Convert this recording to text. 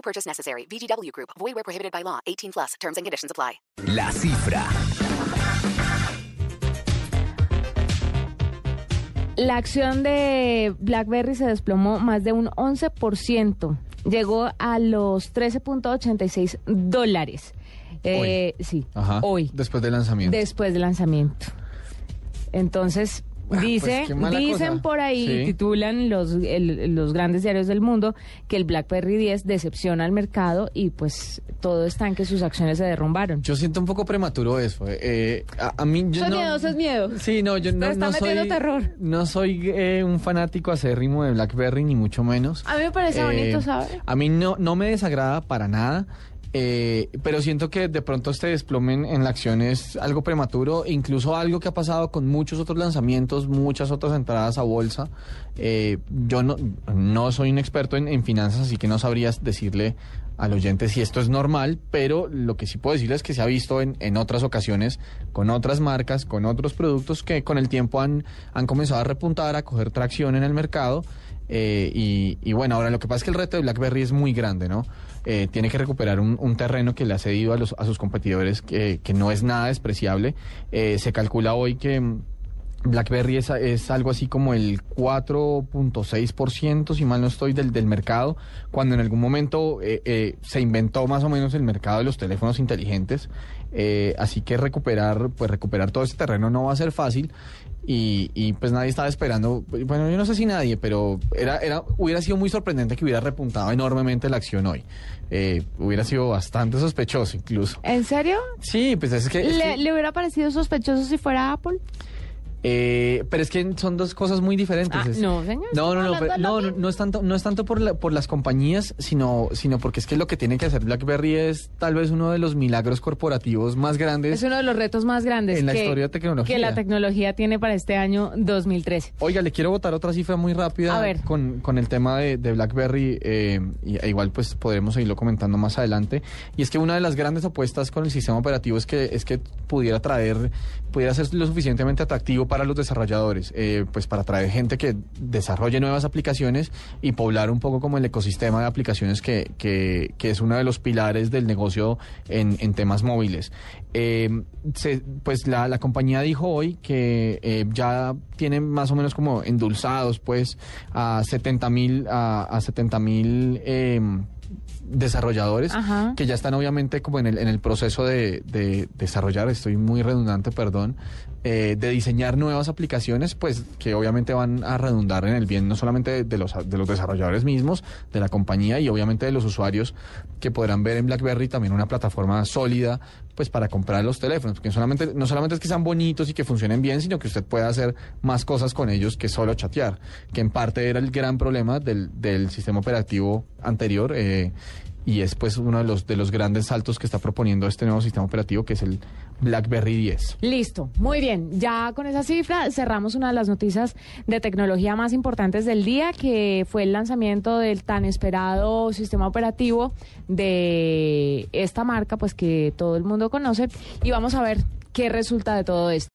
No purchase necessary. VGW Group. Void where prohibited by law. 18 plus. Terms and conditions apply. La cifra. La acción de BlackBerry se desplomó más de un 11%. Llegó a los 13.86 dólares. Eh, sí, Ajá. hoy, Después del lanzamiento. después del lanzamiento. Entonces, Ah, dice, pues, mala dicen cosa. por ahí, Sí. titulan los, el- los grandes diarios del mundo, que el BlackBerry 10 decepciona al mercado y pues todo está en que sus acciones se derrumbaron. Yo siento un poco prematuro eso. eh, eh, a, a mí yo es no, miedo, eso es miedo. Sí, no, yo no, está no metiendo soy terror. no soy eh, un fanático acérrimo de BlackBerry ni mucho menos. A mí me parece Eh, bonito, ¿sabe? A mí no no me desagrada para nada. Eh, pero siento que de pronto este desplomen en la acción es algo prematuro, incluso algo que ha pasado con muchos otros lanzamientos, muchas otras entradas a bolsa. Eh, yo no, no soy un experto en, finanzas, así que no sabrías decirle al oyente si esto es normal, pero lo que sí puedo decirle es que se ha visto en, en otras ocasiones con otras marcas, con otros productos que con el tiempo han comenzado a repuntar, a coger tracción en el mercado. Eh, y, y bueno, ahora lo que pasa es que el reto de BlackBerry es muy grande, ¿no? Eh, tiene que recuperar un, un terreno que le ha cedido a, los, a sus competidores que, que no es nada despreciable. Eh, se calcula hoy que BlackBerry es, es algo así como el 4.6%, si mal no estoy, del, del mercado, cuando en algún momento eh, eh, se inventó más o menos el mercado de los teléfonos inteligentes. Eh, así que recuperar, pues recuperar todo ese terreno no va a ser fácil. Y, y, pues nadie estaba esperando, bueno, yo no sé si nadie, pero era, era, hubiera sido muy sorprendente que hubiera repuntado enormemente la acción hoy. Eh, hubiera sido bastante sospechoso incluso. ¿En serio? Sí, pues es que... es ¿Le, que- le hubiera parecido sospechoso si fuera Apple? Eh, pero es que son dos cosas muy diferentes. Ah, no, señor, No, no, no, pero- no, no, es tanto, no es tanto por, la- por las compañías, sino, sino porque es que lo que tiene que hacer BlackBerry es tal vez uno de los milagros corporativos más grandes. Es uno de los retos más grandes En la historia de tecnología. que la tecnología tiene para este año 2013. Oiga, le quiero botar otra cifra muy rápida A ver. Con, con el tema de, de BlackBerry, eh, y, e igual pues podremos seguirlo comentando más adelante. Y es que una de las grandes apuestas con el sistema operativo es que, es que pudiera traer, pudiera ser lo suficientemente atractivo para los desarrolladores, eh, pues para traer gente que desarrolle nuevas aplicaciones y poblar un poco como el ecosistema de aplicaciones que, que, es uno de los pilares del negocio en, temas móviles. Eh, pues la, la compañía dijo hoy que eh, ya tienen más o menos como endulzados pues a 70 mil a, a 70 mil em, desarrolladores Ajá. que ya están obviamente como en el, en el proceso de, de desarrollar, estoy muy redundante, perdón, eh, de diseñar nuevas aplicaciones, pues que obviamente van a redundar en el bien no solamente de, de los, de los desarrolladores mismos, de la compañía y obviamente de los usuarios que podrán ver en BlackBerry también una plataforma sólida pues para comprar los teléfonos, porque solamente, no solamente es que sean bonitos y que funcionen bien, sino que usted pueda hacer más cosas con ellos que solo chatear, que en parte era el gran problema del, del sistema operativo anterior. Y es pues uno de los de los grandes saltos que está proponiendo este nuevo sistema operativo que es el BlackBerry 10. Listo, muy bien. Ya con esa cifra cerramos una de las noticias de tecnología más importantes del día, que fue el lanzamiento del tan esperado sistema operativo de esta marca, pues que todo el mundo conoce. Y vamos a ver qué resulta de todo esto.